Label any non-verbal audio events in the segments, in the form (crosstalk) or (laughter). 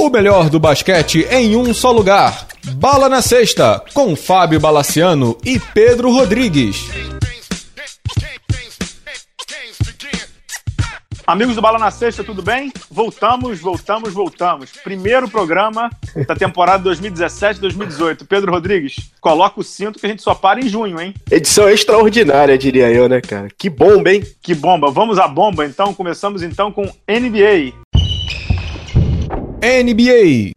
O melhor do basquete em um só lugar. Bala na Sexta, com Fábio Balaciano e Pedro Rodrigues. Amigos do Bala na Sexta, tudo bem? Voltamos, voltamos, voltamos. Primeiro programa da temporada 2017-2018. Pedro Rodrigues, coloca o cinto que a gente só para em junho, hein? Edição extraordinária, diria eu, né, cara? Que bomba, hein? Que bomba. Vamos à bomba, então. Começamos então com NBA. NBA.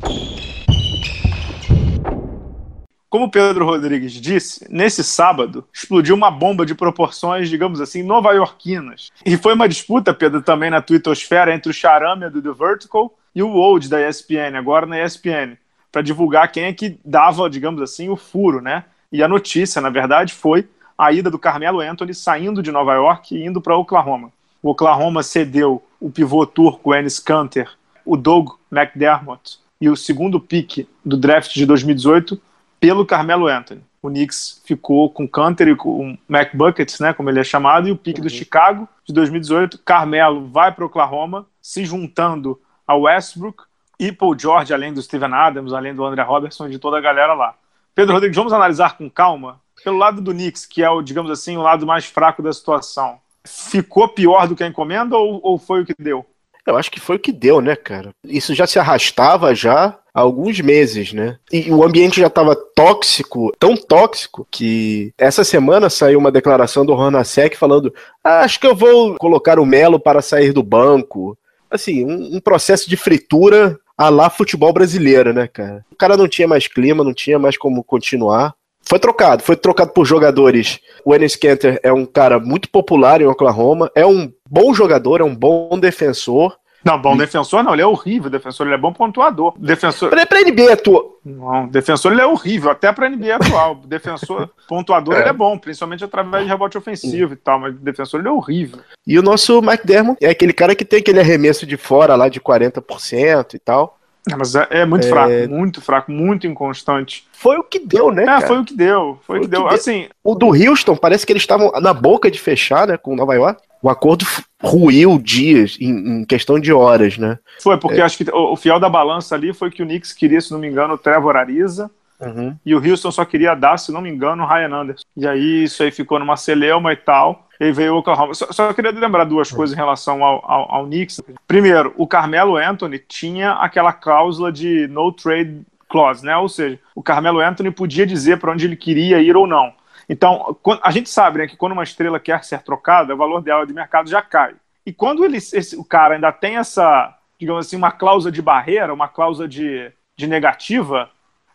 Como Pedro Rodrigues disse, nesse sábado explodiu uma bomba de proporções, digamos assim, nova-iorquinas. E foi uma disputa, Pedro, também na twittosfera entre o Charame do The Vertical e o Old da ESPN, agora na ESPN, para divulgar quem é que dava, digamos assim, o furo, né? E a notícia, na verdade, foi a ida do Carmelo Anthony saindo de Nova York e indo para Oklahoma. O Oklahoma cedeu o pivô turco Enes Kanter o Doug McDermott e o segundo pick do draft de 2018 pelo Carmelo Anthony. O Knicks ficou com Canter e com McBuckets, né, como ele é chamado, e o pick uhum. do Chicago de 2018. Carmelo vai para Oklahoma, se juntando ao Westbrook e Paul George, além do Steven Adams, além do André Robertson e de toda a galera lá. Pedro Rodrigues, vamos analisar com calma. Pelo lado do Knicks, que é o, digamos assim, o lado mais fraco da situação, ficou pior do que a encomenda ou, ou foi o que deu? Eu acho que foi o que deu, né, cara? Isso já se arrastava já há alguns meses, né? E o ambiente já estava tóxico, tão tóxico, que essa semana saiu uma declaração do Ronasek falando: ah, acho que eu vou colocar o Melo para sair do banco. Assim, um, um processo de fritura a lá futebol brasileiro, né, cara? O cara não tinha mais clima, não tinha mais como continuar. Foi trocado, foi trocado por jogadores. O Enes Kanter é um cara muito popular em Oklahoma, é um bom jogador, é um bom defensor. Não, bom defensor não, ele é horrível defensor, ele é bom pontuador. Defensor... Pra, pra NBA atual. Não, defensor ele é horrível, até pra NBA atual. (laughs) defensor, pontuador é. ele é bom, principalmente através de rebote ofensivo e tal, mas defensor ele é horrível. E o nosso McDermott é aquele cara que tem aquele arremesso de fora lá de 40% e tal. É, mas é, é muito é... fraco, muito fraco, muito inconstante. Foi o que deu, né? É, cara? foi o que deu. Foi, foi o que, deu. deu. Assim, o do Houston parece que eles estavam na boca de fechar, né, com Nova York. O acordo ruiu dias, em, em questão de horas, né? Foi, porque é. acho que o, o, fiel da balança ali foi que o Knicks queria, se não me engano, o Trevor Ariza. Uhum. E o Houston só queria dar, se não me engano, o Ryan Anderson. E aí isso aí ficou numa celeuma e tal. E veio o Oklahoma. Só, só queria lembrar duas uhum. coisas em relação ao, ao, ao Knicks. Primeiro, o Carmelo Anthony tinha aquela cláusula de no trade clause, né? Ou seja, o Carmelo Anthony podia dizer para onde ele queria ir ou não. Então, a gente sabe né, que quando uma estrela quer ser trocada, o valor dela de mercado já cai. E quando ele, esse, o cara ainda tem essa, digamos assim, uma cláusula de barreira, uma cláusula de, de negativa,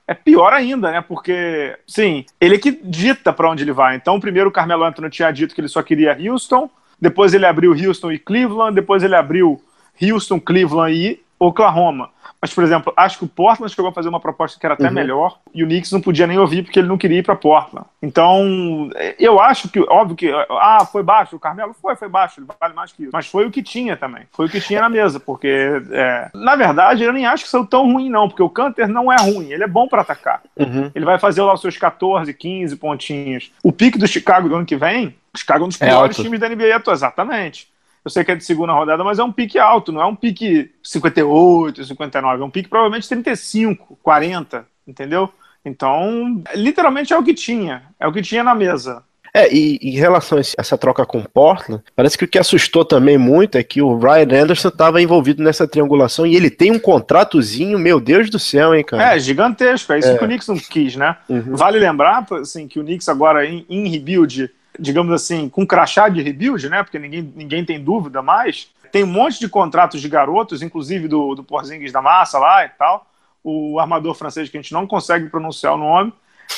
é pior ainda, né? Porque, sim, ele é que dita para onde ele vai. Então, primeiro o Carmelo Anthony tinha dito que ele só queria Houston, depois ele abriu Houston e Cleveland, depois ele abriu Houston, Cleveland e Oklahoma. Mas, por exemplo, acho que o Portland chegou a fazer uma proposta que era até uhum. melhor e o Knicks não podia nem ouvir porque ele não queria ir para Portland. Então, eu acho que, óbvio que, ah, foi baixo, o Carmelo foi, foi baixo, ele vale mais que isso. Mas foi o que tinha também, foi o que tinha na mesa, porque, é, na verdade, eu nem acho que são tão ruim, não, porque o Canter não é ruim, ele é bom para atacar. Uhum. Ele vai fazer lá os seus 14, 15 pontinhos. O pique do Chicago do ano que vem, Chicago é um dos é piores times da NBA atual, exatamente. Eu sei que é de segunda rodada, mas é um pique alto, não é um pique 58, 59, é um pique provavelmente 35, 40, entendeu? Então, literalmente é o que tinha, é o que tinha na mesa. É, e em relação a essa troca com o Portland, parece que o que assustou também muito é que o Ryan Anderson estava envolvido nessa triangulação e ele tem um contratozinho, meu Deus do céu, hein, cara? É, gigantesco, é isso é. que o Knicks não quis, né? Uhum. Vale lembrar, assim, que o Knicks agora em, em rebuild digamos assim, com crachá de rebuild, né? Porque ninguém, ninguém tem dúvida mais. Tem um monte de contratos de garotos, inclusive do, do Porzingis da Massa lá e tal. O armador francês que a gente não consegue pronunciar o nome.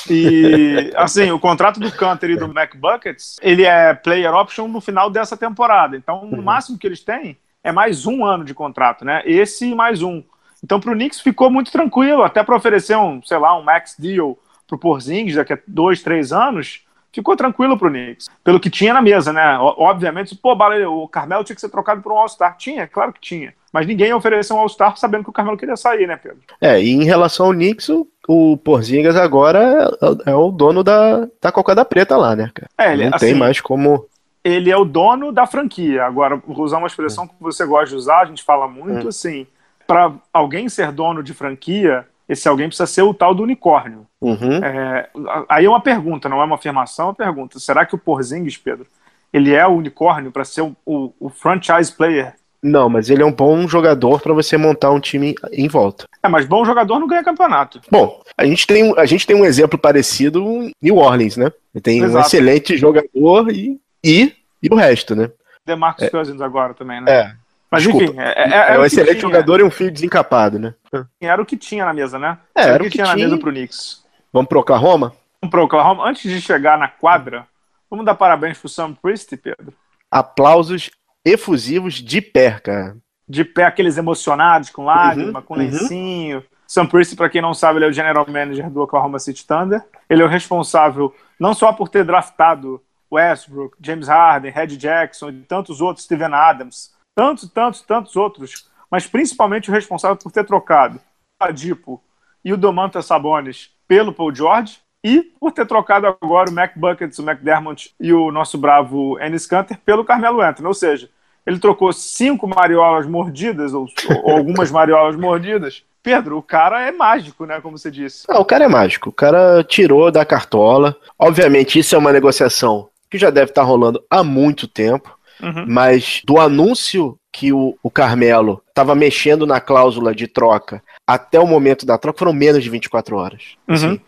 E, (laughs) assim, o contrato do Canter e do McBuckets, ele é player option no final dessa temporada. Então, o uhum. máximo que eles têm é mais um ano de contrato, né? Esse e mais um. Então, para o Knicks ficou muito tranquilo, até para oferecer um, sei lá, um max deal para o Porzingis daqui a dois, três anos, ficou tranquilo pro Knicks. Pelo que tinha na mesa, né? Obviamente, pô, o Carmelo tinha que ser trocado por um All-Star. Tinha, claro que tinha. Mas ninguém ofereceu um All-Star sabendo que o Carmelo queria sair, né, Pedro? É, e em relação ao Knicks, o, o Porzingas agora é, é, o dono da, da cocada preta lá, né, cara? É, ele, Não assim, tem mais como... Ele é o dono da franquia. Agora, vou usar uma expressão que você gosta de usar, a gente fala muito, é. assim para alguém ser dono de franquia, esse alguém precisa ser o tal do unicórnio. Uhum. É, aí é uma pergunta, não é uma afirmação, é uma pergunta. Será que o Porzingis, Pedro, ele é o unicórnio para ser o, o, o, franchise player? Não, mas ele é um bom jogador para você montar um time em volta. É, mas bom jogador não ganha campeonato. Bom, a gente tem, a gente tem um exemplo parecido em New Orleans, né? Ele tem Exato. um excelente jogador e, e, e o resto, né? Demarcus é. Cousins agora também, né? É. Mas Desculpa. enfim, é, é, é um excelente jogador e um fio desencapado, né? Era o que tinha na mesa, né? É, era, era o que, tinha, tinha na mesa pro Knicks. Vamos pro Oklahoma? Vamos pro Oklahoma. Antes de chegar na quadra, vamos dar parabéns pro Sam Priest, Pedro. Aplausos efusivos de pé, cara. De pé, aqueles emocionados, com lágrima, uhum, com uhum. lencinho. Uhum. Sam Priest, para quem não sabe, ele é o general manager do Oklahoma City Thunder. Ele é o responsável não só por ter draftado Westbrook, James Harden, Red Jackson e tantos outros, Steven Adams, tantos, tantos, tantos outros, mas principalmente o responsável por ter trocado o Adipo e o Domantas Sabonis pelo Paul George e por ter trocado agora o Mac Buckets, o McDermott e o nosso bravo Ennis Canter pelo Carmelo Anthony. Ou seja, ele trocou cinco mariolas mordidas, ou, ou algumas mariolas mordidas. Pedro, o cara é mágico, né? Como você disse. Não, o cara é mágico. O cara tirou da cartola. Obviamente, isso é uma negociação que já deve estar rolando há muito tempo. Uhum. Mas do anúncio que o, o Carmelo estava mexendo na cláusula de troca até o momento da troca foram menos de 24 horas. Uhum. Assim,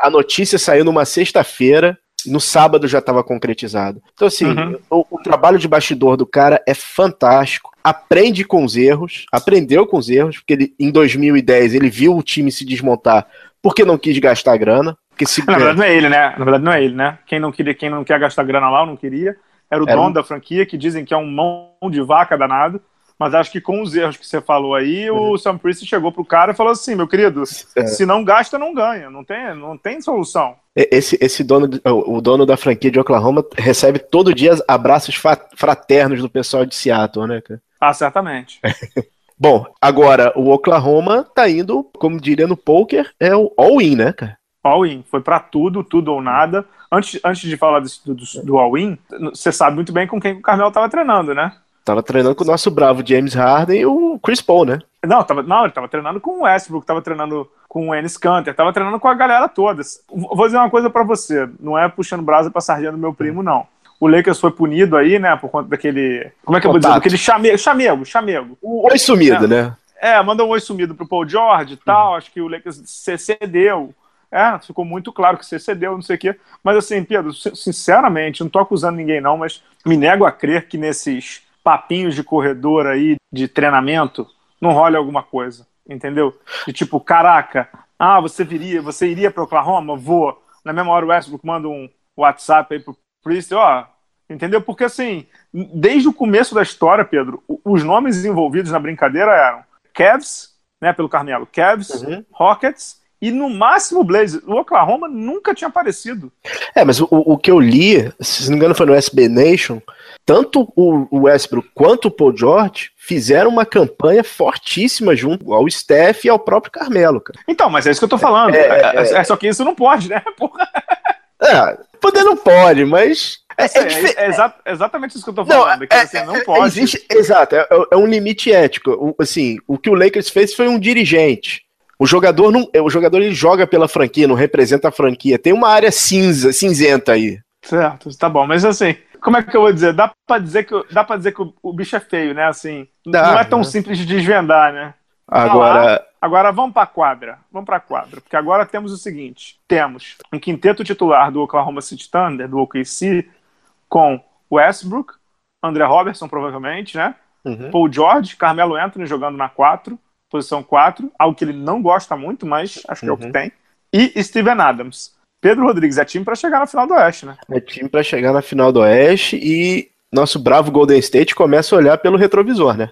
a notícia saiu numa sexta-feira, no sábado já estava concretizado. Então, assim, uhum. o, o, trabalho de bastidor do cara é fantástico. Aprende com os erros, aprendeu com os erros, porque ele, em 2010 ele viu o time se desmontar porque não quis gastar grana. Porque se... Na verdade, não é ele, né? Na verdade, não é ele, né? Quem não queria, quem não quer gastar grana lá, não queria. Era o era dono da franquia, que dizem que é um mão de vaca danado. Mas acho que com os erros que você falou aí, uhum. o Sam Priest chegou pro cara e falou assim: meu querido, é. se não gasta, não ganha. Não tem, não tem solução. Esse, esse dono, o dono da franquia de Oklahoma recebe todo dia abraços fraternos do pessoal de Seattle, né, cara? Ah, certamente. (laughs) Bom, agora o Oklahoma tá indo, como diria no poker, é o all-in, né, cara? All-in. Foi para tudo, tudo ou nada. Antes, antes de falar desse, do, do all-in, você sabe muito bem com quem o Carmelo tava treinando, né? Tava treinando com o nosso bravo James Harden e o Chris Paul, né? Não, tava, não ele tava treinando com o Westbrook, tava treinando com o Ennis Canter, tava treinando com a galera toda. Vou dizer uma coisa para você, não é puxando brasa pra sardinha do meu primo, não. O Lakers foi punido aí, né, por conta daquele... Como é que eu vou dizer? Aquele chamego, chamego, chamego. O oi sumido, é, né? É, mandou um oi sumido pro Paul George e tal, acho que o Lakers cedeu. É, ficou muito claro que você cedeu, não sei o quê. Mas assim, Pedro, sinceramente, não tô acusando ninguém não, mas me nego a crer que nesses papinhos de corredor aí, de treinamento, não rola alguma coisa, entendeu? De tipo, caraca, ah, você viria, você iria para Oklahoma? Vou. Na mesma hora o Westbrook manda um WhatsApp aí pro Priest, ó, entendeu? Porque assim, desde o começo da história, Pedro, os nomes envolvidos na brincadeira eram Cavs, né, pelo Carmelo, Cavs, uhum. Rockets e no máximo Blaze. O Oklahoma nunca tinha aparecido. É, mas o, o que eu li, se não me engano foi no SB Nation, tanto o Westbrook quanto o Paul George fizeram uma campanha fortíssima junto ao Steph e ao próprio Carmelo, cara. Então, mas é isso que eu tô falando. É, é, é, é só que isso não pode, né? (laughs) Porra. É, poder não pode, mas. É, é, é exa exatamente isso que eu tô falando. Não, que, assim, não pode. Existe, exato, é, um limite ético. O, assim, o que o Lakers fez foi um dirigente. O jogador não, o jogador ele joga pela franquia, não representa a franquia. Tem uma área cinza, cinzenta aí. Certo, tá bom, mas assim, como é que eu vou dizer? Dá pra dizer que, dá pra dizer que o, o bicho é feio, né? Assim, dá, não é tão né? simples de desvendar, né? Agora. agora vamos pra quadra. Vamos pra quadra. Porque agora temos o seguinte: temos um quinteto titular do Oklahoma City Thunder, do OKC, com Westbrook, André Robertson, provavelmente, né? Uhum. Paul George, Carmelo Anthony jogando na 4, posição 4, algo que ele não gosta muito, mas acho que uhum. é o que uhum. tem. E Steven Adams. Pedro Rodrigues é time para chegar na final do Oeste, né? É time para chegar na final do Oeste e nosso bravo Golden State começa a olhar pelo retrovisor, né?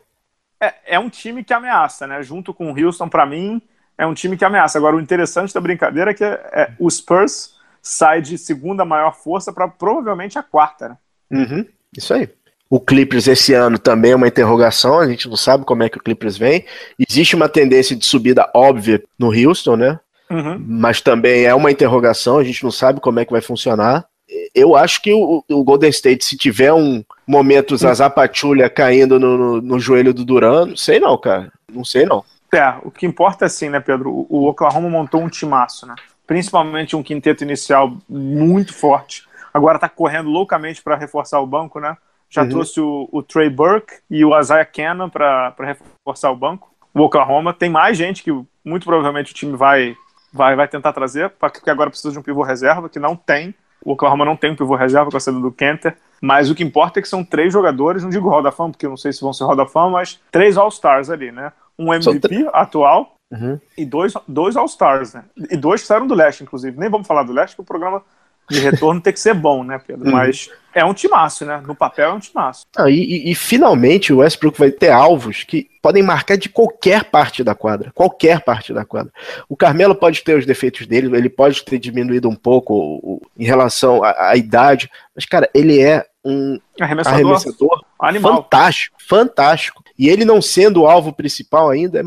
É, é um time que ameaça, né? Junto com o Houston, para mim, é um time que ameaça. Agora, o interessante da brincadeira é que é, é o Spurs sai de segunda maior força para provavelmente a quarta, né? Uhum, isso aí. O Clippers esse ano também é uma interrogação, a gente não sabe como é que o Clippers vem. Existe uma tendência de subida óbvia no Houston, né? Uhum. Mas também é uma interrogação, a gente não sabe como é que vai funcionar. Eu acho que o, o Golden State, se tiver um momento Zaza Patrulha caindo no, no, no, joelho do Duran, não sei não, cara. Não sei não. É, o que importa é assim, né, Pedro? O, o Oklahoma montou um timaço, né? Principalmente um quinteto inicial muito forte. Agora tá correndo loucamente para reforçar o banco, né? Já uhum. trouxe o, o, Trey Burke e o Isaiah Cannon para reforçar o banco. O Oklahoma tem mais gente que muito provavelmente o time vai, vai, vai tentar trazer, porque agora precisa de um pivô reserva, que não tem. O Oklahoma não tem um pivô reserva com a saída do Kenter. Mas o que importa é que são três jogadores, não digo Hall da Fama, porque eu não sei se vão ser Hall da Fama, mas três All-Stars ali, né? Um MVP atual uhum. e dois, dois All-Stars, né? E dois que saíram do leste, inclusive. Nem vamos falar do leste, porque o programa de retorno tem que ser bom, né, Pedro? Uhum. Mas é um timaço, né? No papel é um timaço. Ah, e, e, finalmente o Westbrook vai ter alvos que podem marcar de qualquer parte da quadra. Qualquer parte da quadra. O Carmelo pode ter os defeitos dele, ele pode ter diminuído um pouco em relação à, à, idade, mas, cara, ele é um arremessador, arremessador animal. fantástico, fantástico. E ele não sendo o alvo principal ainda,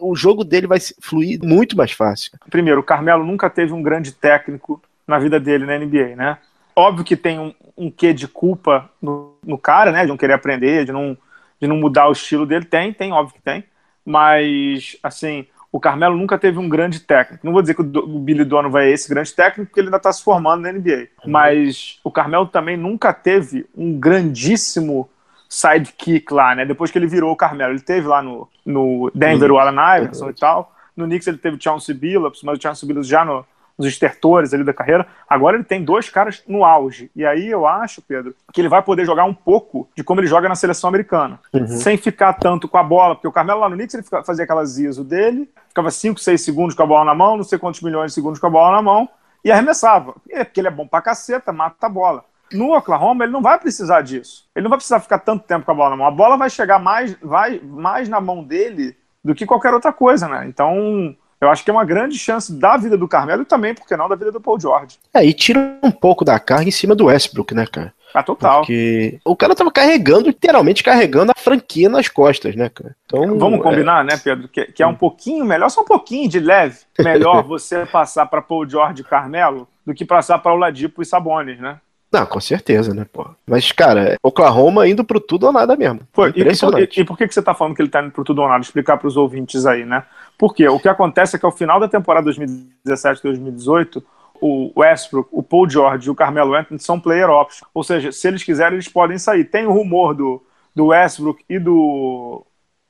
o jogo dele vai fluir muito mais fácil. Primeiro, o Carmelo nunca teve um grande técnico na vida dele na NBA, né? Óbvio que tem um, um quê de culpa no, no, cara, né? De não querer aprender, de não, de não mudar o estilo dele. Tem, tem, óbvio que tem. Mas, assim, o Carmelo nunca teve um grande técnico. Não vou dizer que o Billy Donovan é esse grande técnico, porque ele ainda está se formando na NBA. Uhum. Mas o Carmelo também nunca teve um grandíssimo sidekick lá, né? Depois que ele virou o Carmelo. Ele teve lá no, no Denver uhum. o Allen Iverson uhum. e tal. No Knicks ele teve o Chauncey Billups, mas o Chauncey Billups já no, nos estertores ali da carreira. Agora ele tem dois caras no auge. E aí eu acho, Pedro, que ele vai poder jogar um pouco de como ele joga na seleção americana. Uhum. Sem ficar tanto com a bola, porque o Carmelo lá no Knicks ele fazia aquelas ISO dele, ficava 5, 6 segundos com a bola na mão, não sei quantos milhões de segundos com a bola na mão, e arremessava. É porque ele é bom pra caceta, mata a bola. No Oklahoma, ele não vai precisar disso. Ele não vai precisar ficar tanto tempo com a bola na mão. A bola vai chegar mais, vai, mais na mão dele do que qualquer outra coisa, né? Então, eu acho que é uma grande chance da vida do Carmelo e também, por que não, da vida do Paul George. É, e tira um pouco da carga em cima do Westbrook, né, cara? Ah, total. Porque o cara tava carregando, literalmente carregando a franquia nas costas, né, cara? Então, Vamos é... combinar, né, Pedro? Que, que, é um pouquinho melhor, só um pouquinho de leve, melhor (laughs) você passar para Paul George e Carmelo do que passar para o Ladipo e Sabonis, né? Não, com certeza, né, pô. Mas, cara, Oklahoma indo pro tudo ou nada mesmo. Pô, Impressionante. E, e, e, por que, que você tá falando que ele tá indo pro tudo ou nada? Explicar pros ouvintes aí, né? Porque o que acontece é que ao final da temporada 2017-2018, o Westbrook, o Paul George e o Carmelo Anthony são player options. Ou seja, se eles quiserem, eles podem sair. Tem o rumor do, do Westbrook e do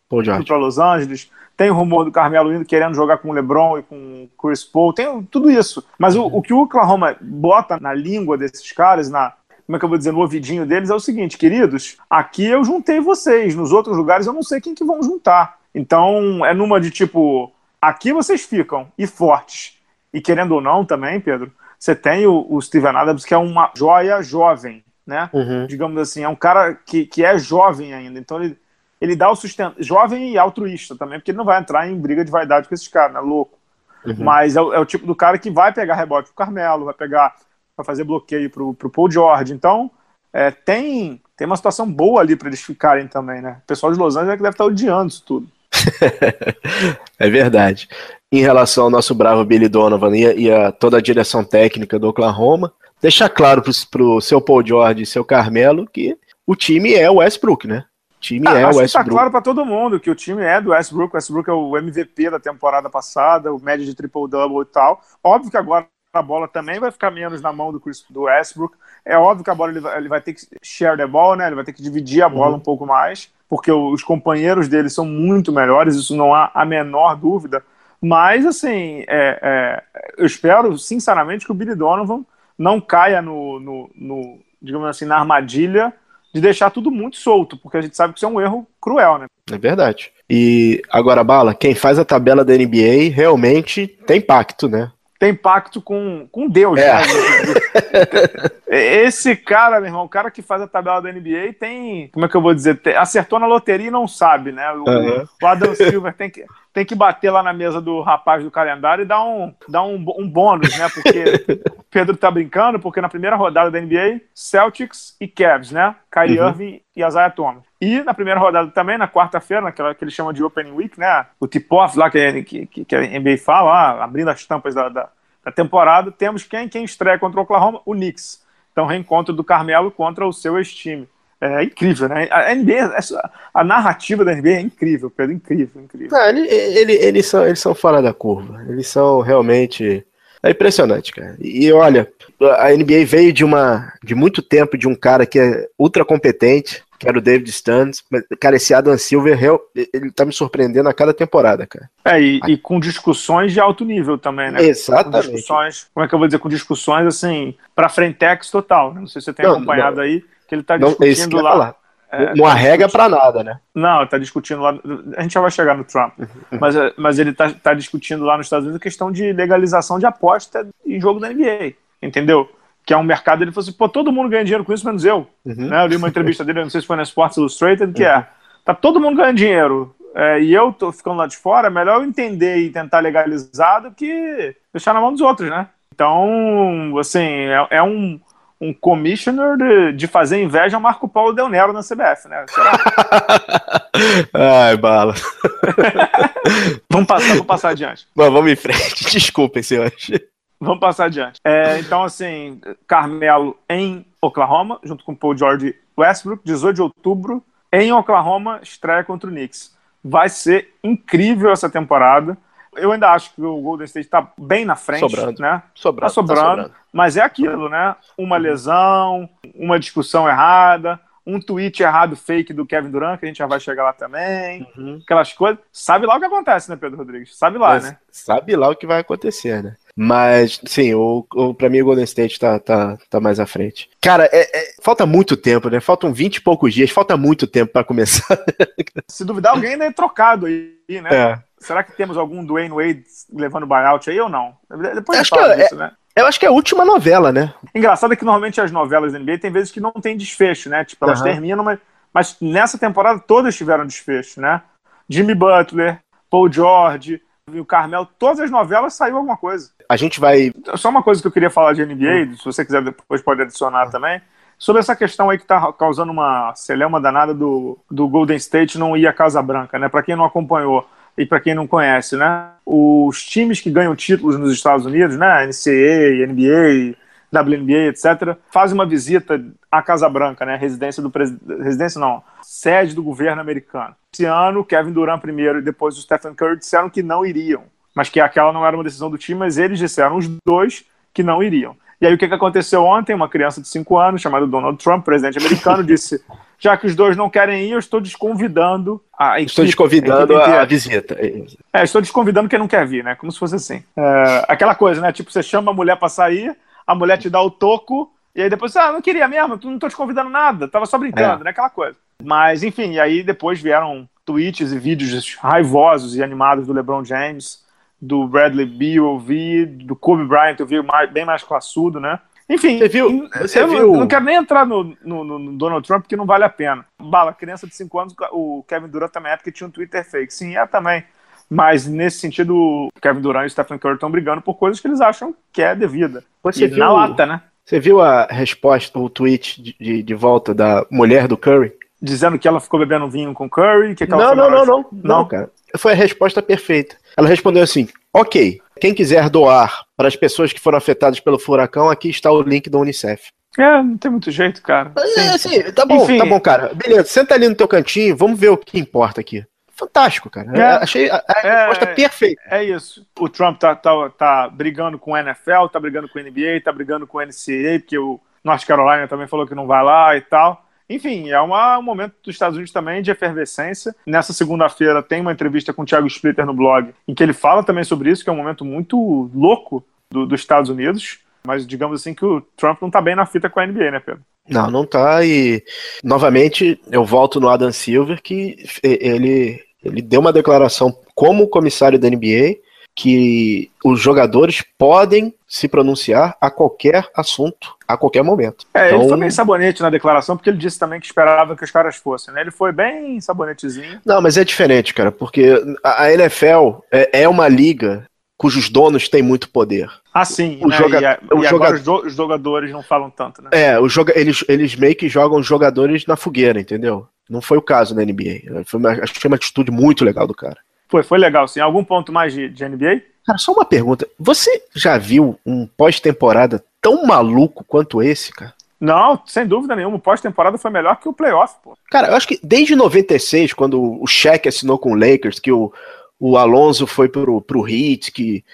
Paul George para Los Angeles. Tem o rumor do Carmelo indo querendo jogar com o LeBron e com o Chris Paul. Tem tudo isso. Mas o, o que o Oklahoma bota na língua desses caras, na, como é que eu vou dizer, no ouvidinho deles, é o seguinte, queridos, aqui eu juntei vocês, nos outros lugares eu não sei quem que vão juntar. Então, é numa de tipo, aqui vocês ficam, e fortes. E querendo ou não também, Pedro, você tem o, o Steven Adams, que é uma joia jovem, né? Uhum. Digamos assim, é um cara que, que é jovem ainda. Então, ele, ele dá o sustento. Jovem e altruísta também, porque ele não vai entrar em briga de vaidade com esses caras, né? Louco. Uhum. Mas é, é, o tipo do cara que vai pegar rebote pro Carmelo, vai pegar, vai fazer bloqueio pro, pro Paul George. Então, é, tem, tem uma situação boa ali para eles ficarem também, né? O pessoal de Los Angeles é que deve estar odiando isso tudo. (laughs) é verdade. Em relação ao nosso bravo Billy Donovan e a, e a toda a direção técnica do Oklahoma, deixar claro para o seu Paul George e seu Carmelo que o time é o Westbrook, né? Time ah, é o Westbrook. Tá claro para todo mundo que o time é do Westbrook. O Westbrook é o MVP da temporada passada, o médio de triple-double e tal. Óbvio que agora a bola também vai ficar menos na mão do, Chris, do Westbrook. É óbvio que a bola ele vai, ele vai, ter que share the ball, né? Ele vai ter que dividir a bola uhum. um pouco mais porque os companheiros dele são muito melhores, isso não há a menor dúvida. Mas, assim, é, é, eu espero, sinceramente, que o Billy Donovan não caia no, no, no, digamos assim, na armadilha de deixar tudo muito solto, porque a gente sabe que isso é um erro cruel, né? É verdade. E agora, Bala, quem faz a tabela da NBA realmente tem pacto, né? Tem pacto com, com Deus. É. Né? Esse cara, meu irmão, o cara que faz a tabela da NBA tem, como é que eu vou dizer, tem, acertou na loteria e não sabe, né? O, uhum. o Adam Silver tem que, tem que bater lá na mesa do rapaz do calendário e dar um, dar um, um bônus, né? Porque o Pedro tá brincando, porque na primeira rodada da NBA, Celtics e Cavs, né? Kyrie uhum. Irving e Isaiah Thomas. E na primeira rodada também, na quarta-feira, naquela que eles chamam de Opening Week, né? O tip-off lá que, que, que, a NBA fala, lá, abrindo as tampas da, da, da, temporada, temos quem? Quem estreia contra o Oklahoma? O Knicks. Então, reencontro do Carmelo contra o seu ex-time. É incrível, né? A NBA, a narrativa da NBA é incrível, Pedro, incrível, incrível. Não, ele, ele, eles, são, eles são fora da curva. Eles são realmente. É impressionante, cara. E olha, a NBA veio de uma de muito tempo de um cara que é ultra competente, que era o David Stearns. Cara, esse Adam Silver, ele tá me surpreendendo a cada temporada, cara. É, e, e com discussões de alto nível também, né? Exatamente. Com discussões, como é que eu vou dizer, com discussões, assim, pra frentex total, né? Não sei se você tem não, acompanhado não. aí, que ele tá discutindo não, lá. É, não arrega para nada, né? Não, tá discutindo lá. A gente já vai chegar no Trump. Uhum. mas, mas ele tá, tá discutindo lá nos Estados Unidos a questão de legalização de aposta em jogo da NBA. Entendeu? Que é um mercado, ele falou assim, pô, todo mundo ganha dinheiro com isso, menos eu. Uhum. Né? Eu li uma entrevista dele, não sei se foi na Sports Illustrated, que é, uhum. é, tá todo mundo ganhando dinheiro, é, e eu tô ficando lá de fora, é melhor eu entender e tentar legalizar do que deixar na mão dos outros, né? Então, assim, é, é um, um commissioner de, de, fazer inveja ao Marco Paulo Del Nero na CBF, né? (laughs) Ai, bala. (laughs) vamos passar, vamos passar adiante. Bom, vamos em frente. (laughs) Desculpem, senhores. Vamos passar adiante. É, então, assim, Carmelo em Oklahoma, junto com Paul George Westbrook, 18 de outubro, em Oklahoma, estreia contra o Knicks. Vai ser incrível essa temporada. Eu ainda acho que o Golden State está bem na frente, sobrando. né? Sobrando, tá sobrando, tá sobrando, mas é aquilo, né? Uma lesão, uma discussão errada, um tweet errado fake do Kevin Durant, que a gente já vai chegar lá também, uhum. aquelas coisas. Sabe lá o que acontece, né, Pedro Rodrigues? Sabe lá, mas, né? Sabe lá o que vai acontecer, né? Mas, sim, o, o, pra mim o Golden State tá, tá, tá mais à frente. Cara, é, é, falta muito tempo, né? Faltam 20 e poucos dias, falta muito tempo para começar. Se duvidar, alguém ainda é trocado aí, né? É. Será que temos algum Dwayne Wade levando buyout aí ou não? Depois acho que é, disso, né? Eu acho que é a última novela, né? Engraçado é que normalmente as novelas da NBA tem vezes que não tem desfecho, né? Tipo, elas uhum. terminam, mas, mas nessa temporada todas tiveram desfecho, né? Jimmy Butler, Paul George, o Carmelo, todas as novelas saiu alguma coisa. A gente vai. Só uma coisa que eu queria falar de NBA, hum. se você quiser depois pode adicionar hum. também. Sobre essa questão aí que está causando uma celema danada do, do Golden State não ir à Casa Branca, né? Para quem não acompanhou e para quem não conhece, né? Os times que ganham títulos nos Estados Unidos, né? NCAA, NBA, WNBA, etc., fazem uma visita à Casa Branca, né? Residência do presidente. Residência não, sede do governo americano. Esse ano, Kevin Durant primeiro e depois o Stephen Curry disseram que não iriam, mas que aquela não era uma decisão do time, mas eles disseram, os dois, que não iriam. E aí o que, aconteceu ontem? Uma criança de 5 anos, chamada Donald Trump, presidente americano, (laughs) disse: já que os dois não querem ir, eu estou desconvidando a equipe. Estou desconvidando a, a, visita. É, estou desconvidando quem não quer vir, né? Como se fosse assim. É, aquela coisa, né? Tipo, você chama a mulher para sair, a mulher te dá o toco, e aí depois, ah, não queria mesmo, não tô te convidando nada, tava só brincando, é. né? Aquela coisa. Mas, enfim, e aí depois vieram tweets e vídeos raivosos e animados do LeBron James, do Bradley Beal, eu vi, do Kobe Bryant, eu vi mais, bem mais classudo, né? Enfim, você viu, você eu, viu... Não, não quero nem entrar no, no, no, Donald Trump, porque não vale a pena. Bala, criança de 5 anos, o Kevin Durant também é porque tinha um Twitter fake. Sim, é também. Mas nesse sentido, o Kevin Durant e o Stephen Curry estão brigando por coisas que eles acham que é devida. Você e viu, na lata, né? Você viu a resposta, o tweet de, de, de volta da mulher do Curry? dizendo que ela ficou bebendo vinho com Curry? Que não, não, não, não, não, não, cara. Foi a resposta perfeita. Ela respondeu assim: Ok, quem quiser doar para as pessoas que foram afetadas pelo furacão, aqui está o link da Unicef. É, não tem muito jeito, cara. É, assim, tá bom, Enfim. tá bom, cara. Beleza, senta ali no teu cantinho, vamos ver o que importa aqui. Fantástico, cara. É, Achei a, a é, resposta perfeita. É isso. O Trump tá, tá, tá brigando com o NFL, tá brigando com o NBA, tá brigando com o NCAA, porque o North Carolina também falou que não vai lá e tal. Enfim, é uma, um momento dos Estados Unidos também de efervescência. Nessa segunda-feira tem uma entrevista com o Thiago Splitter no blog, em que ele fala também sobre isso, que é um momento muito louco do, dos Estados Unidos. Mas digamos assim que o Trump não tá bem na fita com a NBA, né, Pedro? Não, não tá. E novamente eu volto no Adam Silver, que ele, ele deu uma declaração como comissário da NBA que os jogadores podem se pronunciar a qualquer assunto, a qualquer momento. É, então... ele foi bem sabonete na declaração, porque ele disse também que esperava que os caras fossem, né? Ele foi bem sabonetezinho. Não, mas é diferente, cara, porque a NFL é, é uma liga cujos donos têm muito poder. Ah, sim, o né? joga... e, a, o e joga... os, jogadores não falam tanto, né? É, o joga... eles, eles meio que jogam os jogadores na fogueira, entendeu? Não foi o caso na NBA. Foi uma, acho que foi uma atitude muito legal do cara. Foi, foi legal, sim. Algum ponto mais de, de NBA? Cara, só uma pergunta. Você já viu um pós-temporada tão maluco quanto esse, cara? Não, sem dúvida nenhuma. O pós-temporada foi melhor que o playoff, pô. Cara, eu acho que desde 96, quando o Shaq assinou com o Lakers, que o, o Alonso foi pro, pro Heat, que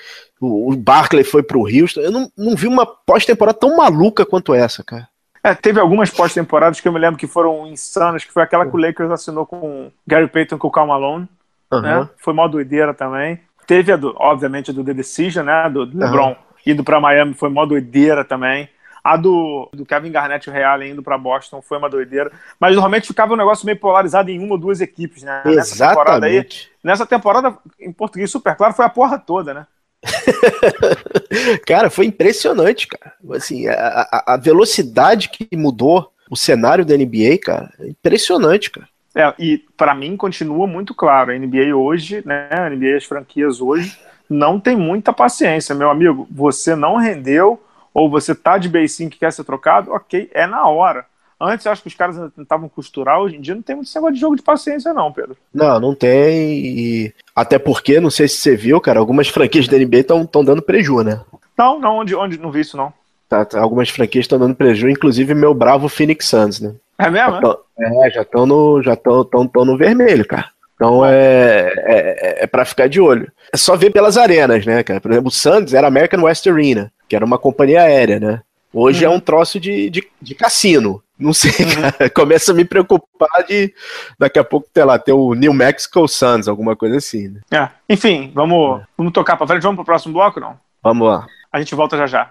o, o Barkley foi pro Houston, eu não, não vi uma pós-temporada tão maluca quanto essa, cara. É, teve algumas pós-temporadas que eu me lembro que foram insanas, que foi aquela que o Lakers assinou com Gary Payton com o Cal Malone, uhum. né? Foi mó doideira também. Teve, a do, obviamente, a do The Decision, né? Do, do LeBron uhum. indo para Miami, foi mó doideira também. A do, do Kevin Garnett e o Real indo para Boston foi uma doideira. Mas normalmente ficava um negócio meio polarizado em uma ou duas equipes, né? Exatamente. Nessa temporada aí, nessa temporada, em português super claro, foi a porra toda, né? (laughs) cara, foi impressionante, cara. Assim, a, a, velocidade que mudou o cenário da NBA, cara, é impressionante, cara. É, e para mim continua muito claro, a NBA hoje, né, a NBA as franquias hoje não tem muita paciência, meu amigo. Você não rendeu ou você tá de base que quer ser trocado, ok, é na hora. Antes eu acho que os caras tentavam costurar, hoje em dia não tem muito negócio de jogo de paciência, não, Pedro. Não, não tem. E... Até porque, não sei se você viu, cara, algumas franquias da NBA estão dando preju, né? Não, não, onde, onde não vi isso, não. Tá, tá, algumas franquias estão dando preju, inclusive meu bravo Phoenix Suns, né? É mesmo? Já tão, é, já estão no, já tão, tão, tão no vermelho, cara. Então é, é, é para ficar de olho. É só ver pelas arenas, né, cara? Por exemplo, o Suns era American West Arena, que era uma companhia aérea, né? Hoje uhum. é um troço de, de, de cassino. Não sei, uhum. cara. (laughs) Começa a me preocupar de daqui a pouco ter lá, ter o New Mexico Suns, alguma coisa assim, né? É. Enfim, vamos, é. vamos tocar pra frente. Vamos pro próximo bloco, não? Vamos lá. A gente volta já já.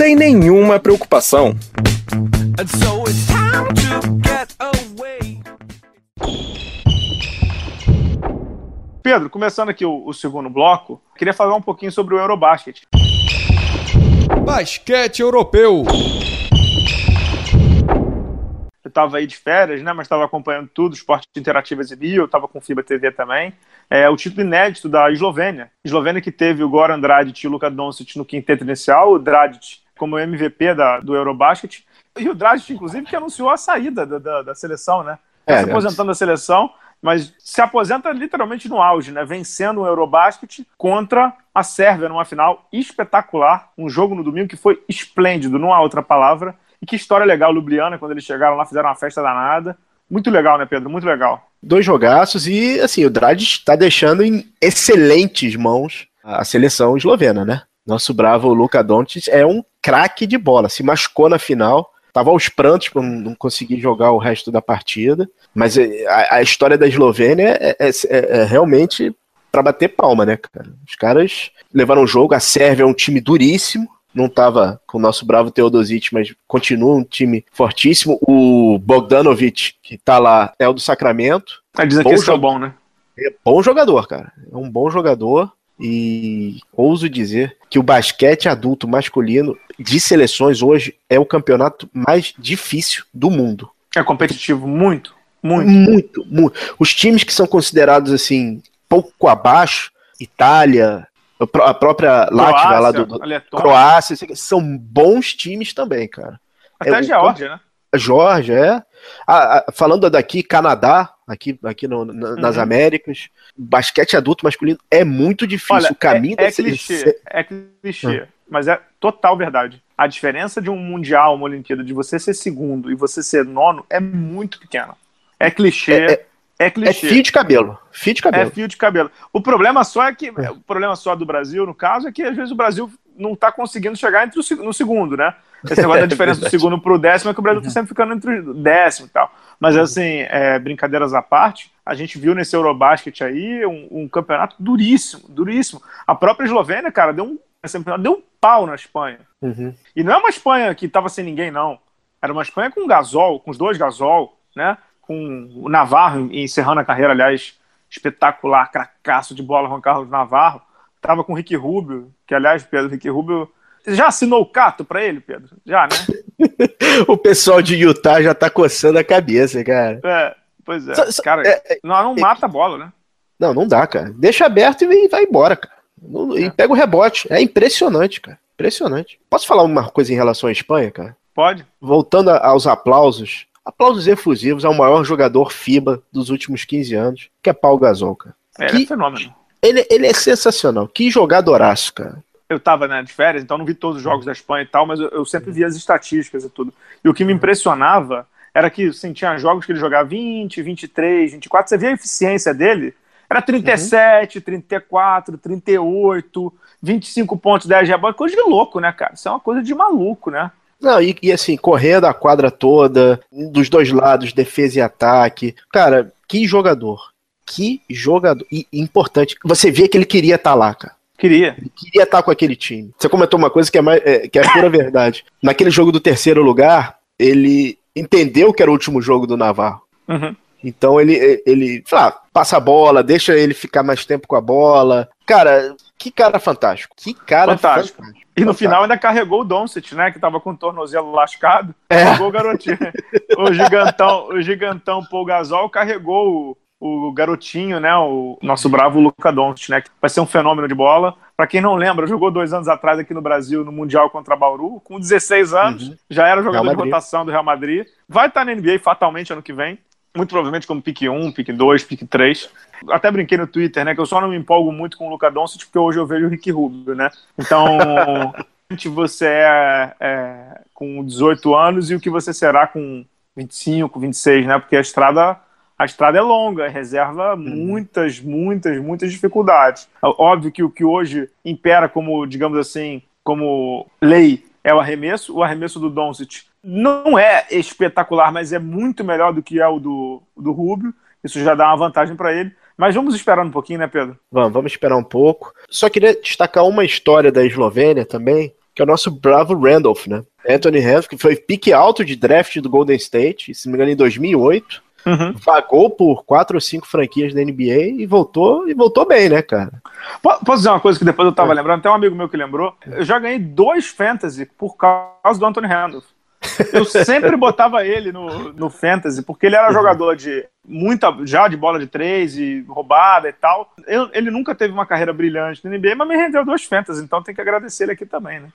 nenhuma preocupação. Pedro, começando aqui o, o, segundo bloco, queria falar um pouquinho sobre o Eurobasket. Basquete europeu. Eu estava aí de férias, né, mas estava acompanhando tudo, esporte interativo exibiu, eu estava com Fibra TV também. É o título inédito da Eslovênia. Eslovênia que teve o Goran Dragic e o Luka Doncic no quinteto inicial, o Dragic como MVP da, do Eurobasket. E o Dragic, inclusive, que anunciou a saída da, da, da seleção, né? Tá é, se aposentando da seleção, mas se aposenta literalmente no auge, né? Vencendo o Eurobasket contra a Sérvia numa final espetacular. Um jogo no domingo que foi esplêndido, não há outra palavra. E que história legal, Ljubljana, quando eles chegaram lá, fizeram uma festa danada. Muito legal, né, Pedro? Muito legal. Dois jogaços e, assim, o Dragic está deixando em excelentes mãos a seleção eslovena, né? Nosso bravo Luka Doncic é um craque de bola. Se machucou na final, tava aos prantos para não conseguir jogar o resto da partida. Mas é, a, a história da Eslovênia é, é, é, é realmente para bater palma, né, cara? Os caras levaram o jogo. A Sérvia é um time duríssimo. Não tava com o nosso bravo Teodosic, mas continua um time fortíssimo. O Bogdanovic, que tá lá, é o do Sacramento. Tá dizendo que esse é bom, né? É bom jogador, cara. É um bom jogador. E ouso dizer que o basquete adulto masculino de seleções hoje é o campeonato mais difícil do mundo. É competitivo muito, muito. Muito, muito. Os times que são considerados assim, pouco abaixo, Itália, a própria Látvia lá do, do Croácia, são bons times também, cara. Até é, a Geórgia, né? A Geórgia, é. Ah, falando daqui, Canadá, aqui, aqui no, na, nas uhum. Américas, basquete adulto masculino é muito difícil. Olha, o caminho é, é clichê, ser... é clichê, mas é total verdade. A diferença de um mundial, uma Olimpíada, de você ser segundo e você ser nono é muito pequena. É clichê. É, é, é clichê. É fio de cabelo. Fio de cabelo. É fio de cabelo. O problema só é que. É. O problema só do Brasil, no caso, é que às vezes o Brasil não tá conseguindo chegar entre o, no segundo, né? Esse (laughs) negócio da diferença do segundo pro décimo é que o Brasil tá sempre ficando entre o décimo e tal. Mas, assim, é, brincadeiras à parte, a gente viu nesse Eurobasket aí um, um, campeonato duríssimo, duríssimo. A própria Eslovênia, cara, deu um, deu um pau na Espanha. Uhum. E não é uma Espanha que tava sem ninguém, não. Era uma Espanha com Gasol, com os dois Gasol, né? Com o Navarro encerrando a carreira, aliás, espetacular, cracaço de bola, Juan Carlos Navarro. Tava com o Rick Rubio, que, aliás, Pedro, Rick Rubio. Você já assinou o cato para ele, Pedro? Já, né? (laughs) o pessoal de Utah já tá coçando a cabeça, cara. É, pois é. Só, só, cara, é, é, não, não mata a bola, né? Não, não dá, cara. Deixa aberto e vai embora, cara. E é. pega o rebote. É impressionante, cara. Impressionante. Posso falar uma coisa em relação à Espanha, cara? Pode. Voltando aos aplausos, aplausos efusivos ao maior jogador FIBA dos últimos 15 anos, que é Paul Gasol, cara. É, que... É fenômeno. Ele, ele é sensacional. Que jogadoraço, cara. Eu tava né, de férias, então não vi todos os jogos da Espanha e tal, mas eu, eu sempre vi as estatísticas e tudo. E o que me impressionava era que assim, tinha jogos que ele jogava 20, 23, 24, você via a eficiência dele, era 37, uhum. 34, 38, 25 pontos, 10 rebotes, coisa de louco, né, cara? Isso é uma coisa de maluco, né? Não, e, e, assim, correndo a quadra toda, dos dois lados, defesa e ataque. Cara, que jogador. Que jogador. E, importante, você via que ele queria estar tá lá, cara. Queria. Ele queria estar tá com aquele time. Você comentou uma coisa que é, mais, é, que é pura verdade. Naquele jogo do terceiro lugar, ele entendeu que era o último jogo do Navarro. Uhum. Então ele, ele ah, passa a bola, deixa ele ficar mais tempo com a bola. Cara, que cara fantástico. Que cara fantástico. fantástico. E no fantástico. final ainda carregou o Doncic, né? Que tava com o tornozelo lascado. É. Carregou o garotinho. (laughs) o gigantão, o gigantão Paul Gasol carregou o, o garotinho, né? O nosso bravo Luca Doncic, né? Que vai ser um fenômeno de bola. Para quem não lembra, jogou dois anos atrás aqui no Brasil no Mundial contra Bauru, com 16 anos, uhum. já era jogador de rotação do Real Madrid. Vai estar na NBA fatalmente ano que vem muito provavelmente como pick 1, pick 2, pick 3. Até brinquei no Twitter, né, que eu só não me empolgo muito com o Luca Doncic porque hoje eu vejo o Rick Rubio, né? Então, (laughs) você é, é, com 18 anos e o que você será com 25, 26, né? Porque a estrada a estrada é longa, reserva uhum. muitas, muitas, muitas dificuldades. Óbvio que o que hoje impera como, digamos assim, como lei é o arremesso. O arremesso do Doncic não é espetacular, mas é muito melhor do que é o do, do Rubio. Isso já dá uma vantagem para ele. Mas vamos esperar um pouquinho, né, Pedro? Vamos, vamos esperar um pouco. Só queria destacar uma história da Eslovênia também, que é o nosso bravo Randolph, né? Anthony Randolph, que foi pique alto de draft do Golden State, se não me engano, em 2008. Uhum. Vagou por quatro ou cinco franquias da NBA e voltou e voltou bem, né, cara? Posso dizer uma coisa que depois eu tava é. lembrando? Até um amigo meu que lembrou. Eu já ganhei dois fantasy por causa do Anthony Randolph. Eu sempre (laughs) botava ele no, no Fantasy, porque ele era uhum. jogador de muita, já de bola de três e roubada e tal. Eu, ele nunca teve uma carreira brilhante no NBA, mas me rendeu dois Fantasy, então tem que agradecer ele aqui também, né?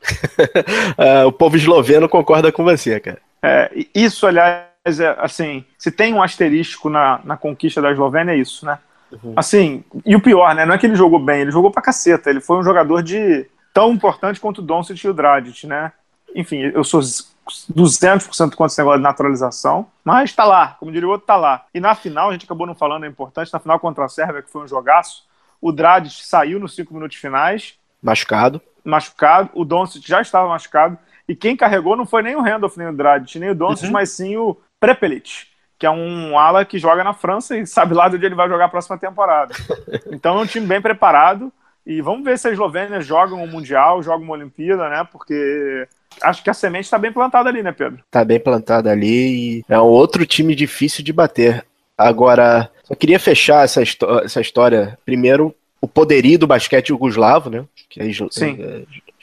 uh, (laughs) o povo esloveno concorda com você, cara. É, isso, aliás, é, assim, se tem um asterístico na, na conquista da Eslovênia, é isso, né? Uhum. Assim, e o pior, né? Não é que ele jogou bem, ele jogou pra caceta. Ele foi um jogador de tão importante quanto o Doncic e o Dragic, né? Enfim, eu sou 200% contra esse negócio de naturalização, mas tá lá, como diria o outro, tá lá. E na final, a gente acabou não falando, é importante, na final contra a Sérvia, que foi um jogaço, o Dragic saiu nos cinco minutos finais. Machucado. Machucado, o Doncic já estava machucado, e quem carregou não foi nem o Randolph, nem o Dragic, nem o Doncic, uhum. mas sim o Prepelic, que é um ala que joga na França e sabe lá de onde ele vai jogar a próxima temporada. (laughs) Então é um time bem preparado, e vamos ver se a Eslovênia joga um Mundial, joga uma Olimpíada, né? Porque acho que a semente está bem plantada ali, né, Pedro? Está bem plantada ali e é um outro time difícil de bater. Agora, só queria fechar essa, essa história. Primeiro, o poderio do basquete jugoslavo, né? Que a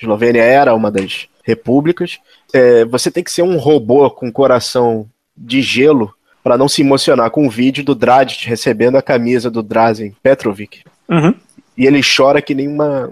Eslovênia era uma das repúblicas. É, você tem que ser um robô com coração de gelo para não se emocionar com o vídeo do Dragic recebendo a camisa do Drazen Petrovic. Uhum. E ele chora que nem uma,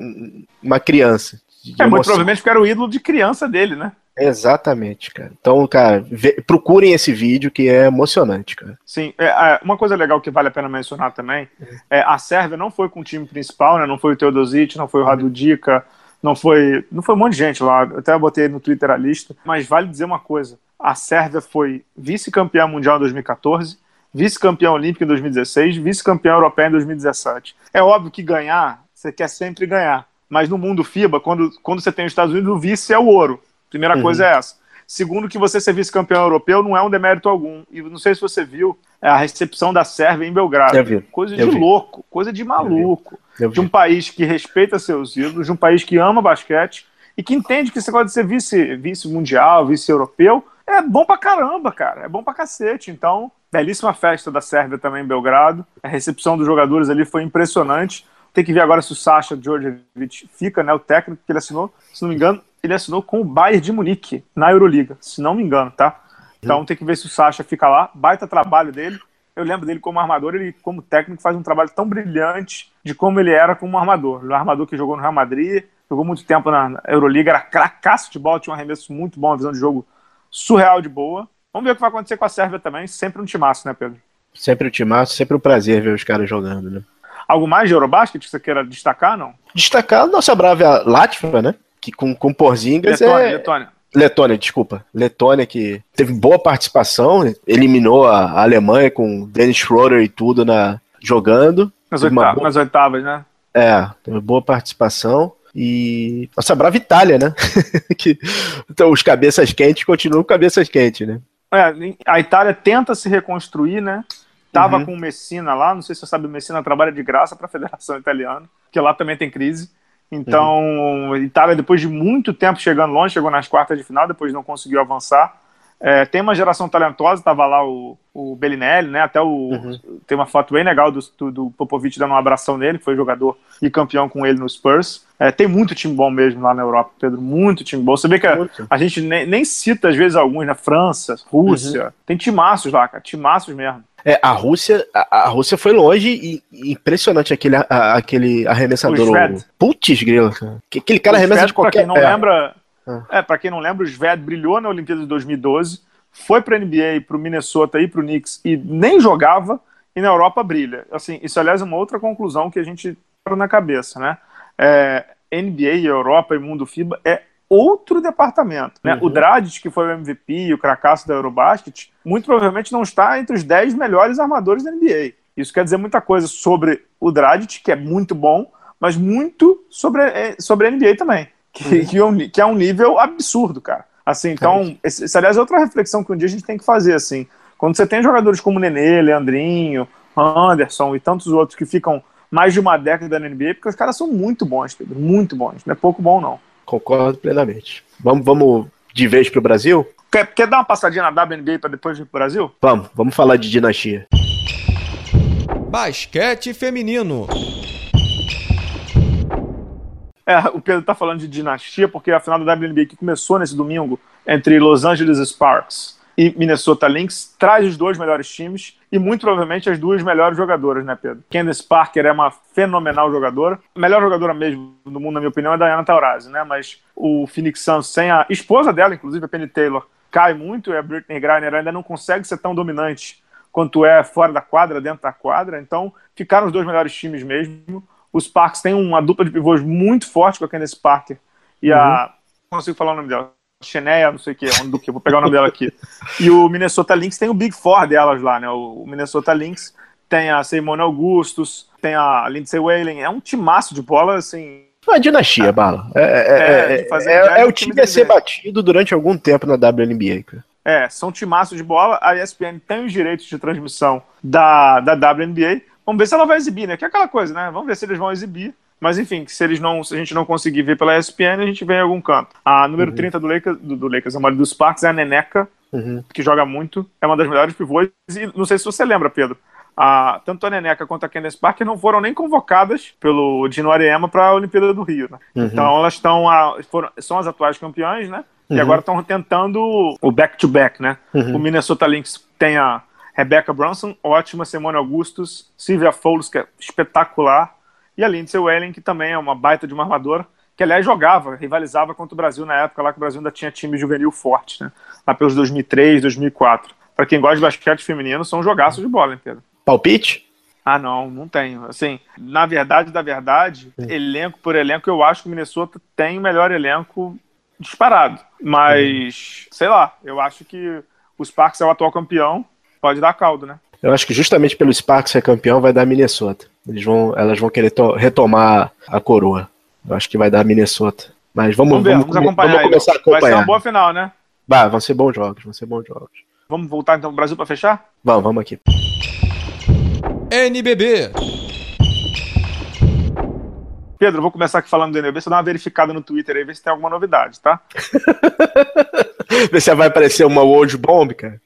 uma criança. É, muito provavelmente porque era o ídolo de criança dele, né? Exatamente, cara. Então, cara, vê, procurem esse vídeo que é emocionante, cara. Sim, é, é, uma coisa legal que vale a pena mencionar também é a Sérvia não foi com o time principal, né? Não foi o Teodosic, não foi o Radudica, não foi, não foi um monte de gente lá. Eu até botei no Twitter a lista, mas vale dizer uma coisa: a Sérvia foi vice-campeã mundial em 2014, vice-campeã olímpica em 2016, vice-campeã europeia em 2017. É óbvio que ganhar, você quer sempre ganhar Mas no mundo FIBA, quando, quando você tem os Estados Unidos, o vice é o ouro. Primeira uhum. coisa é essa. Segundo, que você ser vice-campeão europeu não é um demérito algum. E não sei se você viu é a recepção da Sérvia em Belgrado. Coisa de louco, coisa de maluco. De um país que respeita seus ídolos, de um país que ama basquete e que entende que esse negócio de ser vice, vice-mundial, vice-europeu, é bom pra caramba, cara. É bom pra cacete. Então, belíssima festa da Sérvia também em Belgrado. A recepção dos jogadores ali foi impressionante. Tem que ver agora se o Sasha Djordjevic fica, né? O técnico que ele assinou, se não me engano, ele assinou com o Bayern de Munique, na Euroliga, se não me engano, tá? Então tem que ver se o Sasha fica lá. Baita trabalho dele. Eu lembro dele como armador, ele como técnico faz um trabalho tão brilhante de como ele era como armador. O armador que jogou no Real Madrid, jogou muito tempo na Euroliga, era cracaço de bola, tinha um arremesso muito bom, uma visão de jogo surreal de boa. Vamos ver o que vai acontecer com a Sérvia também. Sempre um timaço, né, Pedro? Sempre um timaço, sempre um prazer ver os caras jogando, né? Algo mais de Eurobasket que você queira destacar, não? Destacar a nossa brava Latvia, né? Que com, com Porzingas Letônia, é... Letônia. Letônia, desculpa. Letônia que teve boa participação, eliminou a Alemanha com Dennis Schroeder e tudo na jogando. Nas, oitavas, boa... nas oitavas, né? É, teve boa participação. E nossa brava Itália, né? (laughs) que, então os cabeças quentes continuam cabeças quentes, né? É, a Itália tenta se reconstruir, né? Tava uhum. com o Messina lá, não sei se você sabe, o Messina trabalha de graça para a (laughs) Federação Italiana, que lá também tem crise. Então, uhum. Itália, depois de muito tempo chegando longe, chegou nas quartas de final, depois não conseguiu avançar. É, tem uma geração talentosa, tava lá o, o Bellinelli, né? Até o. Uhum. Tem uma foto bem legal do, do, Popovic dando um abração nele, que foi jogador e campeão com ele no Spurs. É, tem muito time bom mesmo lá na Europa, Pedro. Muito time bom. Você vê que a, a gente nem, nem, cita, às vezes, alguns, né? França, Rússia. Uhum. Tem timaços lá, cara. Timaços mesmo. É, a Rússia, a, a, Rússia foi longe e, impressionante aquele, a, aquele arremessador. Putz, grilo. Aquele cara arremessa de qualquer... Pra quem não é. lembra, é, é para quem não lembra, o Sved brilhou na Olimpíada de 2012, foi para NBA, para o Minnesota e para o Knicks e nem jogava, e na Europa brilha. Assim, isso, aliás, é uma outra conclusão que a gente tem na cabeça, né? É, NBA, Europa e mundo FIBA é outro departamento. Né? Uhum. O Dragic, que foi o MVP e o cracaço da Eurobasket, muito provavelmente não está entre os 10 melhores armadores da NBA. Isso quer dizer muita coisa sobre o Dragic, que é muito bom, mas muito sobre, é, sobre a NBA também que, (laughs) uhum. que, é um nível absurdo, cara. Assim, então, esse, esse, aliás, é outra reflexão que um dia a gente tem que fazer, assim. Quando você tem jogadores como Nenê, Leandrinho, Anderson e tantos outros que ficam mais de uma década na NBA, porque os caras são muito bons, Pedro, muito bons. Não é pouco bom, não. Concordo plenamente. Vamos, vamos de vez pro Brasil? Quer, quer dar uma passadinha na WNBA para depois ir pro Brasil? Vamos, vamos falar de dinastia. Basquete feminino. É, o Pedro tá falando de dinastia, porque a final da WNBA que começou nesse domingo entre Los Angeles Sparks e Minnesota Lynx traz os dois melhores times e muito provavelmente as duas melhores jogadoras, né, Pedro? Candace Parker é uma fenomenal jogadora. A melhor jogadora mesmo do mundo, na minha opinião, é a Diana Taurasi, né? Mas o Phoenix Suns sem a esposa dela, inclusive a Penny Taylor, cai muito e a Britney Griner ainda não consegue ser tão dominante quanto é fora da quadra, dentro da quadra. Então, ficaram os dois melhores times mesmo. Os Parks têm uma dupla de pivôs muito forte com a Candice Parker e uhum. a. Não consigo falar o nome dela. Xenéia, não sei o que, do que, vou pegar o nome dela aqui. E o Minnesota Lynx tem o Big Four delas lá, né? O Minnesota Lynx tem a Simone Augustus, tem a Lindsay Whalen, é um timaço de bola, assim. Uma dinastia, é. Bala. É, é, é, é, é o time a ser batido durante algum tempo na WNBA, cara. É, são timaços de bola. A ESPN tem os direitos de transmissão da, da WNBA. Vamos ver se ela vai exibir, né? Que é aquela coisa, né? Vamos ver se eles vão exibir. Mas enfim, se eles não, se a gente não conseguir ver pela ESPN, a gente vê em algum canto. A número uhum. 30 do Lakers, do, do Lakers, a maioria dos Sparks é a Neneca, uhum. que joga muito, é uma das melhores pivôs. E não sei se você lembra, Pedro. A, tanto a Neneca quanto a Candace Parker não foram nem convocadas pelo Dino Ariema para a Olimpíada do Rio. Né? Uhum. Então elas estão são as atuais campeãs, né? E uhum. agora estão tentando o back-to-back, -back, né? Uhum. O Minnesota Lynx tem a Rebecca Bronson, ótima, Simone Augustus, Sylvia Fowles, que é espetacular, e a Lindsay Wellen, que também é uma baita de uma armadora, que aliás jogava, rivalizava contra o Brasil na época lá que o Brasil ainda tinha time juvenil forte, né? Lá pelos 2003, 2004. Para quem gosta de basquete feminino, são jogaços de bola, hein, Pedro? Palpite? Ah, não, não tenho. Assim, na verdade, da verdade, Sim. elenco por elenco, eu acho que o Minnesota tem o melhor elenco disparado. Mas, Sim. sei lá, eu acho que o Sparks é o atual campeão pode dar caldo, né? Eu acho que justamente pelo Sparks ser campeão vai dar Minnesota. Eles vão, elas vão querer retomar a coroa. Eu acho que vai dar Minnesota. Mas vamos, vamos ver, vamos, vamos acompanhar. Vamos começar a acompanhar. Vai ser uma boa final, né? Vai, vão ser bons jogos, vão ser bons jogos. Vamos voltar então pro Brasil para fechar? Vamos, vamos aqui. NBB. Pedro, vou começar aqui falando do NBB, você dá uma verificada no Twitter aí, ver se tem alguma novidade, tá? (laughs) Vê se vai aparecer uma World Bomb, cara.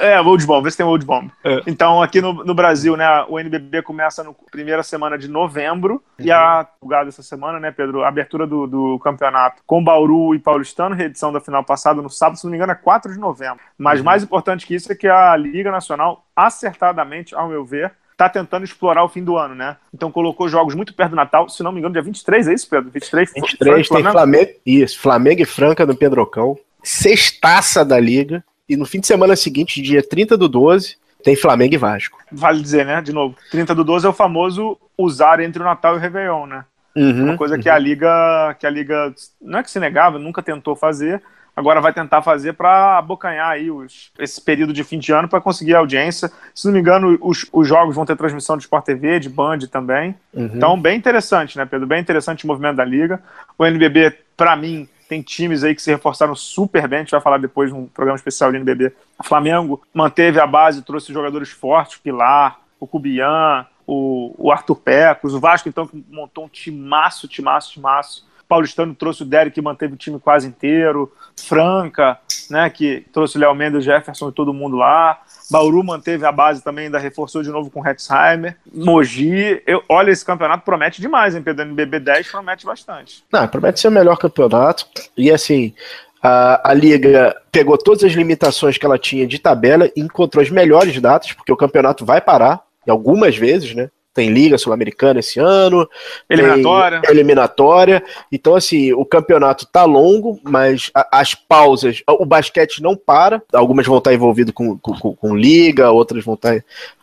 É, World Bomb, vê se tem World Bomb. É. Então, aqui no, no, Brasil, né, o NBB começa na primeira semana de novembro, uhum. e a lugar dessa semana, né, Pedro, a abertura do, do campeonato com Bauru e Paulistano, reedição da final passada no sábado, se não me engano, é 4 de novembro. Mas uhum. mais importante que isso é que a Liga Nacional, acertadamente, ao meu ver, está tentando explorar o fim do ano, né? Então colocou jogos muito perto do Natal, se não me engano, dia 23, é isso, Pedro? 23, 23 Franca, tem Flamengo? Isso, Flamengo e Franca no Pedrocão sextaça da Liga. E no fim de semana seguinte, dia 30 do 12, tem Flamengo e Vasco. Vale dizer, né? De novo, 30 do 12 é o famoso usar entre o Natal e o Réveillon, né? Uhum, Uma coisa uhum. que a Liga, que a Liga não é que se negava, nunca tentou fazer, agora vai tentar fazer para abocanhar aí os, esse período de fim de ano para conseguir audiência. Se não me engano, os, os jogos vão ter transmissão de Sport TV, de Band também. Uhum. Então, bem interessante, né, Pedro? Bem interessante o movimento da Liga. O NBB, para mim, tem times aí que se reforçaram super bem, a gente vai falar depois num programa especial de NBB. O Flamengo manteve a base, trouxe jogadores fortes, o Pilar, o Cubian, o, o Arthur Pecos, o Vasco então que montou um timaço, timaço, timaço. Paulistano trouxe o Derek que manteve o time quase inteiro. Franca, né, que trouxe o Léo Mendes, Jefferson e todo mundo lá. Bauru manteve a base também, ainda reforçou de novo com o Hetzheimer. Mogi, eu, olha, esse campeonato promete demais, hein, Pedro? NBB 10 promete bastante. Não, promete ser o melhor campeonato. E assim, a, a, Liga pegou todas as limitações que ela tinha de tabela e encontrou as melhores datas, porque o campeonato vai parar, algumas vezes, né? Tem Liga Sul-Americana esse ano, eliminatória. eliminatória. Então, assim, o campeonato tá longo, mas a, as pausas, o basquete não para. Algumas vão estar envolvidas com, com, com, Liga, outras vão estar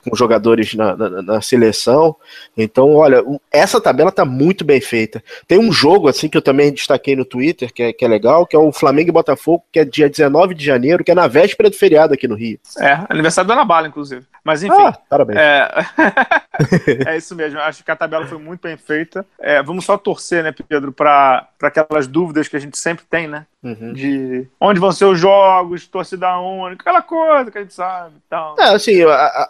com jogadores na, na, na, seleção. Então, olha, essa tabela tá muito bem feita. Tem um jogo, assim, que eu também destaquei no Twitter, que é, que é legal, que é o Flamengo e Botafogo, que é dia 19 de janeiro, que é na véspera do feriado aqui no Rio. É, aniversário da Ana Bala, inclusive. Mas enfim. Ah, parabéns. É... (laughs) é isso mesmo. Acho que a tabela foi muito bem feita. É, vamos só torcer, né, Pedro, para aquelas dúvidas que a gente sempre tem, né? Uhum. De onde vão ser os jogos, torcida única, aquela coisa que a gente sabe. Então... É, assim,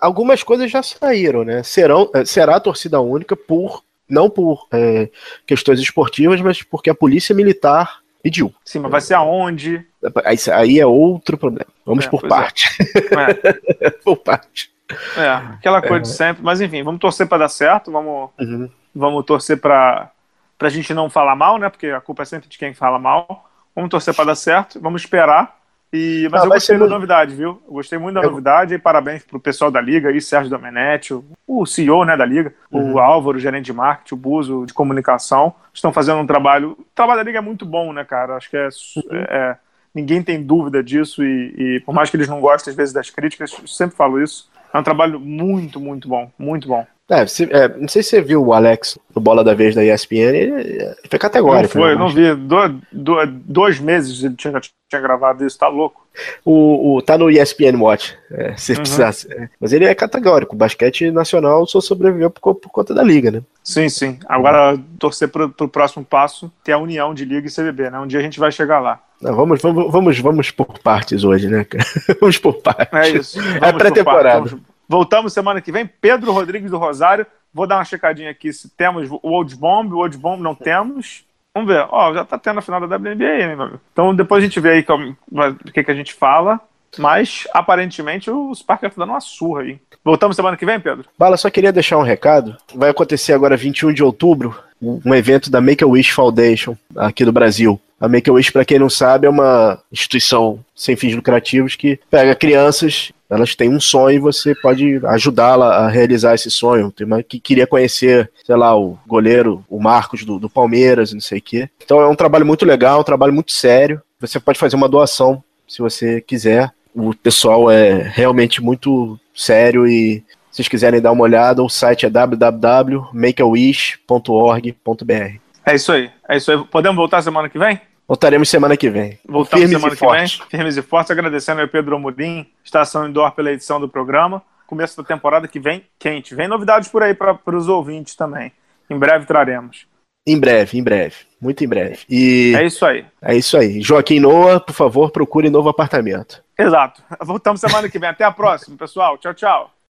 algumas coisas já saíram, né? Serão, é, será a torcida única por não por é, questões esportivas, mas porque a polícia militar pediu. Sim, mas vai ser aonde? Aí, aí é outro problema. Vamos é, por parte. É. (laughs) por parte. É, aquela coisa é. de sempre. Mas enfim, vamos torcer para dar certo, vamos, uhum. vamos torcer para a gente não falar mal, né? Porque a culpa é sempre de quem fala mal. Vamos torcer para dar certo, vamos esperar. E, mas ah, eu gostei da muito... novidade, viu? Eu gostei muito da eu... novidade e parabéns pro pessoal da Liga aí, Sérgio Domenetti, o, CEO né, da Liga, uhum. o Álvaro, o gerente de marketing, o Buzo de comunicação. Estão fazendo um trabalho. O trabalho da Liga é muito bom, né, cara? Acho que é, uhum. é ninguém tem dúvida disso e, e, por mais que eles não gostem às vezes das críticas, eu sempre falo isso. É um trabalho muito, muito bom, muito bom. É, se, é, não sei se você viu o Alex no Bola da Vez da ESPN, ele, ele foi categórico. Não foi, né, não vi. Do, do, dois meses ele tinha, tinha gravado isso, tá louco. O, o, tá no ESPN Watch, é, se uhum. precisasse. É. Mas ele é categórico. O basquete nacional só sobreviveu por, por conta da liga, né? Sim, sim. Agora torcer pro, pro próximo passo, ter a união de liga e CBB, né? Um dia a gente vai chegar lá. Não, vamos, vamos, vamos, vamos por partes hoje, né, cara? (laughs) vamos por partes. É isso. é pré-temporada. Voltamos semana que vem. Pedro Rodrigues do Rosário. Vou dar uma checadinha aqui se temos o Old Bomb. O Old Bomb não temos. Vamos ver. Ó, já tá tendo a final da WNBA, meu amigo? Então depois a gente vê aí o que, que a gente fala. Mas, aparentemente, o Sparker tá dando uma surra aí. Voltamos semana que vem, Pedro? Bala, só queria deixar um recado. Vai acontecer agora 21 de outubro, um evento da Make-A-Wish Foundation, aqui do Brasil. A Make-A-Wish, para quem não sabe, é uma instituição sem fins lucrativos que pega crianças elas têm um sonho e você pode ajudá-la a realizar esse sonho. Tem uma que queria conhecer, sei lá, o goleiro, o Marcos do, do Palmeiras, não sei o quê. Então é um trabalho muito legal, um trabalho muito sério. Você pode fazer uma doação se você quiser. O pessoal é realmente muito sério e se vocês quiserem dar uma olhada, o site é www.makeawish.org.br. É isso aí, é isso aí. Podemos voltar semana que vem? Voltaremos semana que vem. Voltamos firmes semana que fortes. vem, firmes e fortes. Agradecendo ao Pedro Amorim, Estação Indoor, pela edição do programa. Começo da temporada que vem quente. Vem novidades por aí para os ouvintes também. Em breve traremos. Em breve, em breve. Muito em breve. E é isso aí. É isso aí. Joaquim Noah, por favor, procure novo apartamento. Exato. Voltamos semana que vem. Até a próxima, pessoal. Tchau, tchau.